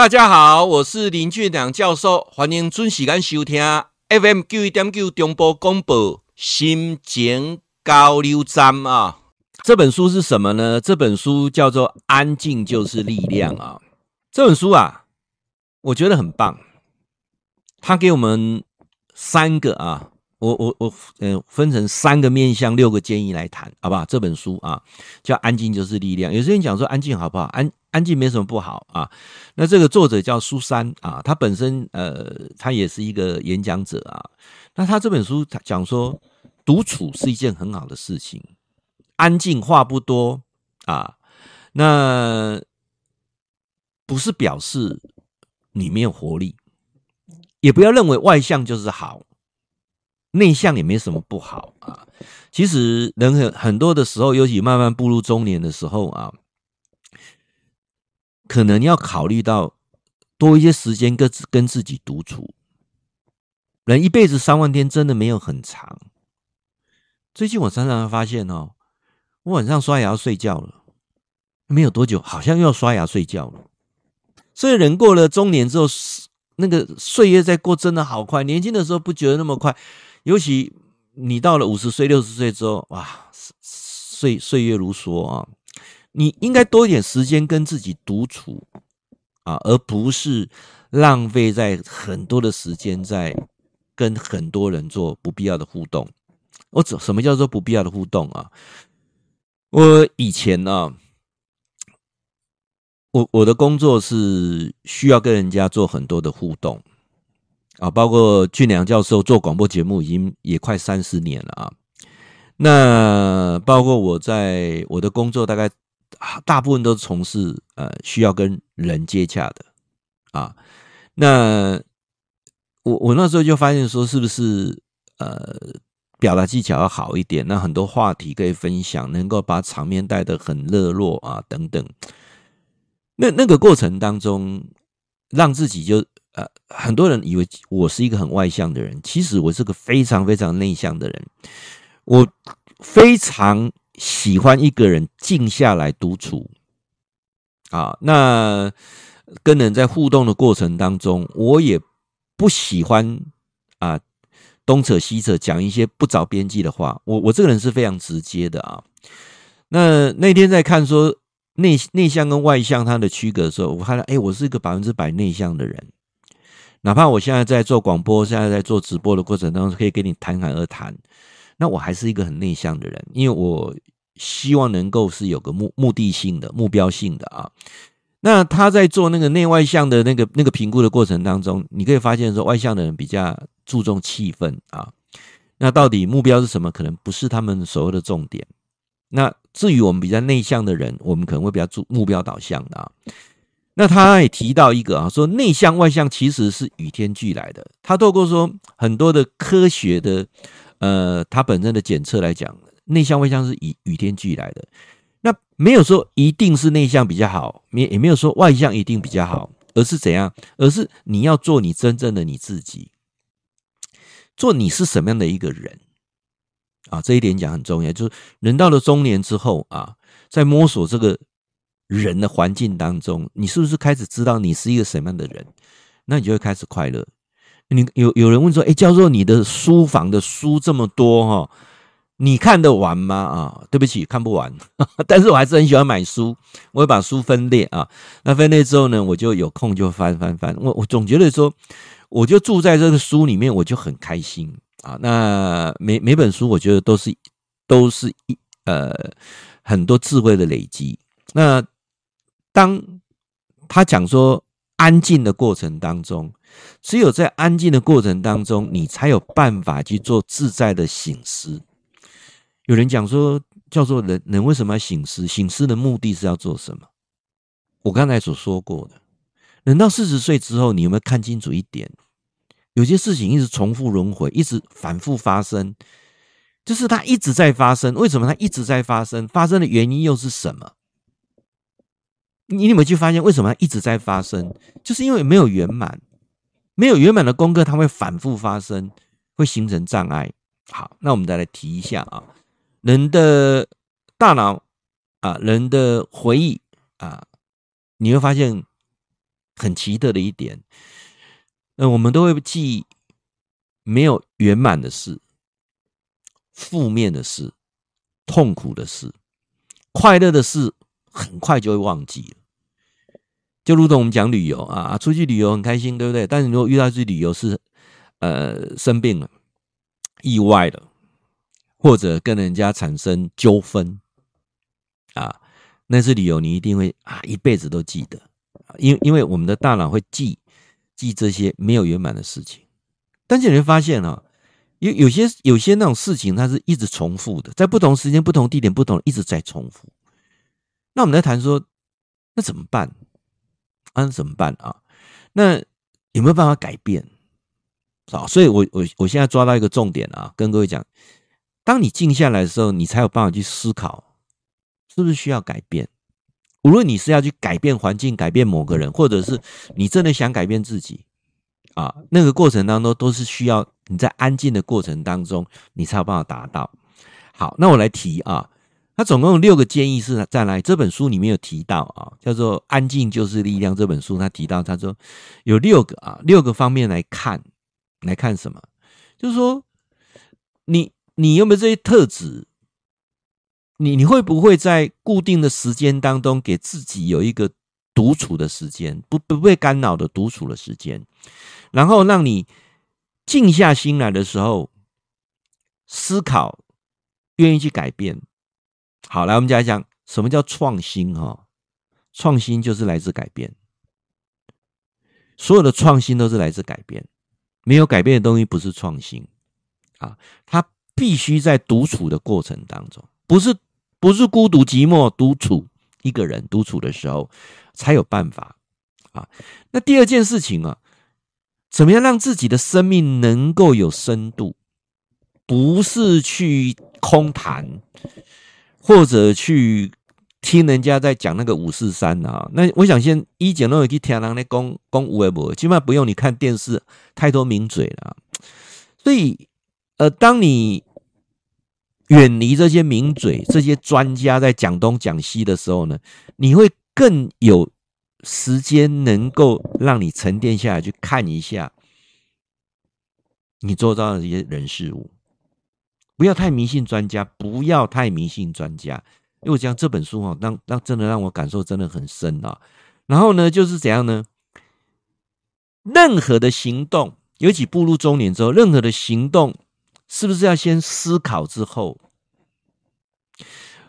大家好，我是林俊良教授，欢迎准时间收听 FM 九一点九中波广播心情交流站啊。这本书是什么呢？这本书叫做《安静就是力量》啊。这本书啊，我觉得很棒，它给我们三个啊。我我我，呃，分成三个面向，六个建议来谈，好不好？这本书啊，叫《安静就是力量》。有些人讲说安静好不好？安安静没什么不好啊。那这个作者叫苏珊啊，他本身呃，他也是一个演讲者啊。那他这本书他讲说，独处是一件很好的事情，安静话不多啊。那不是表示你没有活力，也不要认为外向就是好。内向也没什么不好啊。其实人很很多的时候，尤其慢慢步入中年的时候啊，可能要考虑到多一些时间跟跟自己独处。人一辈子三万天真的没有很长。最近我常常发现哦，我晚上刷牙睡觉了，没有多久，好像又要刷牙睡觉了。所以人过了中年之后，那个岁月在过真的好快。年轻的时候不觉得那么快。尤其你到了五十岁、六十岁之后，哇，岁岁月如梭啊！你应该多一点时间跟自己独处啊，而不是浪费在很多的时间在跟很多人做不必要的互动。我怎什么叫做不必要的互动啊？我以前呢、啊，我我的工作是需要跟人家做很多的互动。啊，包括俊良教授做广播节目已经也快三十年了啊。那包括我在我的工作，大概大部分都从事呃需要跟人接洽的啊。那我我那时候就发现说，是不是呃表达技巧要好一点？那很多话题可以分享，能够把场面带得很热络啊，等等。那那个过程当中，让自己就。呃，很多人以为我是一个很外向的人，其实我是个非常非常内向的人。我非常喜欢一个人静下来独处。啊，那跟人在互动的过程当中，我也不喜欢啊东扯西扯，讲一些不着边际的话。我我这个人是非常直接的啊。那那天在看说内内向跟外向它的区隔的时候，我看到，哎，我是一个百分之百内向的人。哪怕我现在在做广播，现在在做直播的过程当中，可以跟你侃侃而谈，那我还是一个很内向的人，因为我希望能够是有个目目的性的、目标性的啊。那他在做那个内外向的那个那个评估的过程当中，你可以发现说，外向的人比较注重气氛啊。那到底目标是什么？可能不是他们所谓的重点。那至于我们比较内向的人，我们可能会比较注目标导向的啊。那他也提到一个啊，说内向外向其实是与天俱来的。他透过说很多的科学的，呃，他本身的检测来讲，内向外向是与与天俱来的。那没有说一定是内向比较好，也也没有说外向一定比较好，而是怎样？而是你要做你真正的你自己，做你是什么样的一个人啊？这一点讲很重要，就是人到了中年之后啊，在摸索这个。人的环境当中，你是不是开始知道你是一个什么样的人？那你就会开始快乐。你有有人问说：“哎，教授，你的书房的书这么多哈，你看得完吗？”啊，对不起，看不完。但是我还是很喜欢买书，我会把书分类啊。那分类之后呢，我就有空就翻翻翻。我我总觉得说，我就住在这个书里面，我就很开心啊。那每每本书，我觉得都是都是一呃很多智慧的累积。那当他讲说安静的过程当中，只有在安静的过程当中，你才有办法去做自在的醒思。有人讲说，叫做人人为什么要醒思？醒思的目的是要做什么？我刚才所说过的，人到四十岁之后，你有没有看清楚一点？有些事情一直重复轮回，一直反复发生，就是它一直在发生。为什么它一直在发生？发生的原因又是什么？你有没有去发现，为什么它一直在发生？就是因为没有圆满，没有圆满的功课，它会反复发生，会形成障碍。好，那我们再来提一下啊，人的大脑啊，人的回忆啊，你会发现很奇特的一点，那我们都会记没有圆满的事、负面的事、痛苦的事、快乐的事，很快就会忘记了。就如同我们讲旅游啊，出去旅游很开心，对不对？但是如果遇到一次旅游是呃生病了、意外了，或者跟人家产生纠纷啊，那次旅游你一定会啊一辈子都记得，因因为我们的大脑会记记这些没有圆满的事情。但是你会发现啊，有有些有些那种事情，它是一直重复的，在不同时间、不同地点、不同一直在重复。那我们在谈说，那怎么办？啊，怎么办啊？那有没有办法改变？啊，所以我我我现在抓到一个重点啊，跟各位讲：当你静下来的时候，你才有办法去思考，是不是需要改变？无论你是要去改变环境、改变某个人，或者是你真的想改变自己啊，那个过程当中都是需要你在安静的过程当中，你才有办法达到。好，那我来提啊。他总共有六个建议是在来这本书里面有提到啊，叫做“安静就是力量”这本书他提到，他说有六个啊，六个方面来看，来看什么？就是说，你你有没有这些特质？你你会不会在固定的时间当中给自己有一个独处的时间，不不被干扰的独处的时间，然后让你静下心来的时候思考，愿意去改变。好，来我们讲一讲什么叫创新哈？创新就是来自改变，所有的创新都是来自改变，没有改变的东西不是创新啊！它必须在独处的过程当中，不是不是孤独寂寞独处一个人独处的时候才有办法啊。那第二件事情啊，怎么样让自己的生命能够有深度？不是去空谈。或者去听人家在讲那个五四三啊，那我想先一简单去听人家讲讲微博，基本上不用你看电视太多名嘴了。所以，呃，当你远离这些名嘴、这些专家在讲东讲西的时候呢，你会更有时间能够让你沉淀下来，去看一下你周遭的这些人事物。不要太迷信专家，不要太迷信专家，因为我讲这本书哈，让让真的让我感受真的很深啊。然后呢，就是怎样呢？任何的行动，尤其步入中年之后，任何的行动，是不是要先思考之后？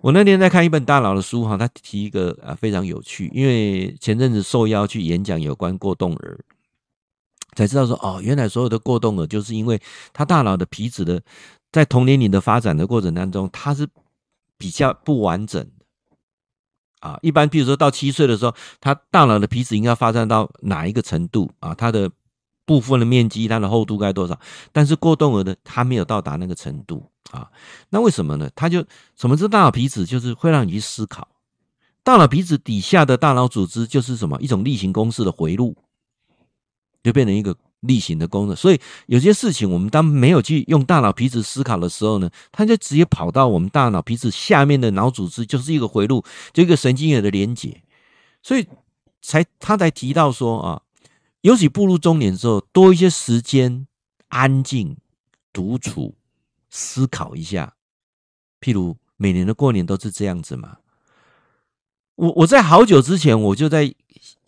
我那天在看一本大佬的书哈，他提一个啊非常有趣，因为前阵子受邀去演讲有关过动儿，才知道说哦，原来所有的过动儿就是因为他大脑的皮质的。在同年龄的发展的过程当中，它是比较不完整的啊。一般，比如说到七岁的时候，他大脑的皮质应该发展到哪一个程度啊？它的部分的面积、它的厚度该多少？但是过动儿的他没有到达那个程度啊。那为什么呢？他就什么是大脑皮质？就是会让你去思考。大脑皮质底下的大脑组织就是什么？一种例行公事的回路，就变成一个。例行的功能，所以有些事情我们当没有去用大脑皮质思考的时候呢，它就直接跑到我们大脑皮质下面的脑组织，就是一个回路，就一个神经元的连接，所以才他才提到说啊，尤其步入中年之后，多一些时间安静独处思考一下，譬如每年的过年都是这样子嘛。我我在好久之前我就在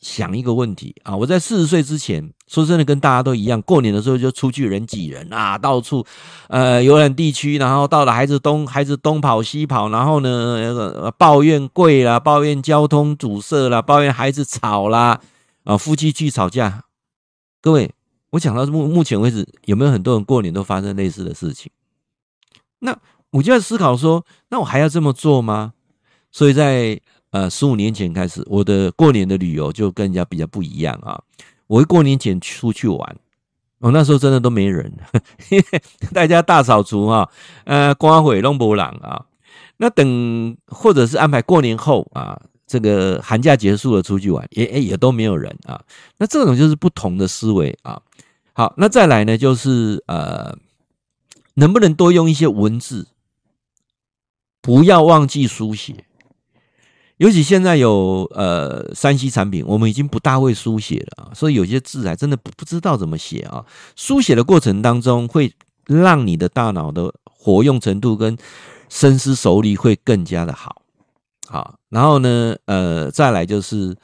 想一个问题啊，我在四十岁之前，说真的跟大家都一样，过年的时候就出去人挤人啊，到处呃游览地区，然后到了孩子东孩子东跑西跑，然后呢抱怨贵啦，抱怨交通阻塞啦，抱怨孩子吵啦，啊夫妻去吵架。各位，我讲到目目前为止，有没有很多人过年都发生类似的事情？那我就在思考说，那我还要这么做吗？所以在。呃，十五年前开始，我的过年的旅游就跟人家比较不一样啊。我会过年前出去玩，我、哦、那时候真的都没人，大家大扫除啊，呃，光会弄不朗啊。那等或者是安排过年后啊，这个寒假结束了出去玩，也也也都没有人啊。那这种就是不同的思维啊。好，那再来呢，就是呃，能不能多用一些文字，不要忘记书写。尤其现在有呃三 C 产品，我们已经不大会书写了啊，所以有些字还真的不不知道怎么写啊。书写的过程当中，会让你的大脑的活用程度跟深思熟虑会更加的好。好，然后呢，呃，再来就是，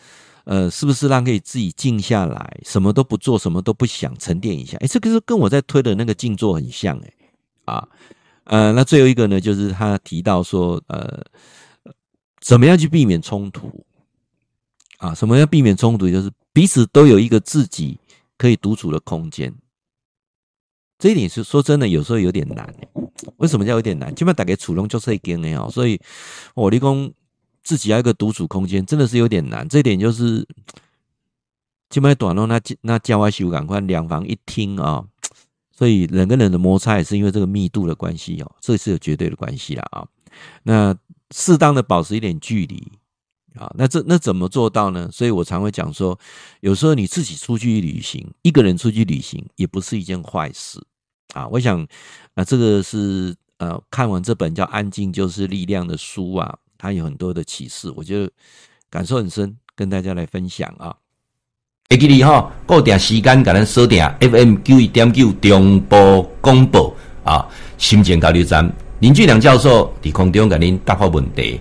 呃，是不是让可以自己静下来，什么都不做，什么都不想，沉淀一下？哎，这个是跟我在推的那个静坐很像，哎，啊，呃，那最后一个呢，就是他提到说，呃。怎么样去避免冲突啊？什么样避免冲突？就是彼此都有一个自己可以独处的空间。这一点是说真的，有时候有点难。为什么叫有点难？基本上打给楚龙就是一间的哦，所以我立功自己要一个独处空间，真的是有点难。这一点就是基本上短路那那郊外修赶快两房一厅啊，所以人跟人的摩擦也是因为这个密度的关系哦，这是有绝对的关系啦啊。那适当的保持一点距离啊，那这那怎么做到呢？所以我常会讲说，有时候你自己出去旅行，一个人出去旅行也不是一件坏事啊。我想啊，这个是呃，看完这本叫《安静就是力量》的书啊，它有很多的启示，我觉得感受很深，跟大家来分享啊。会记得哈，固定时间给咱锁定 FM 九一点九中波广播啊，心情交流站。林俊良教授伫空中甲您答复问题。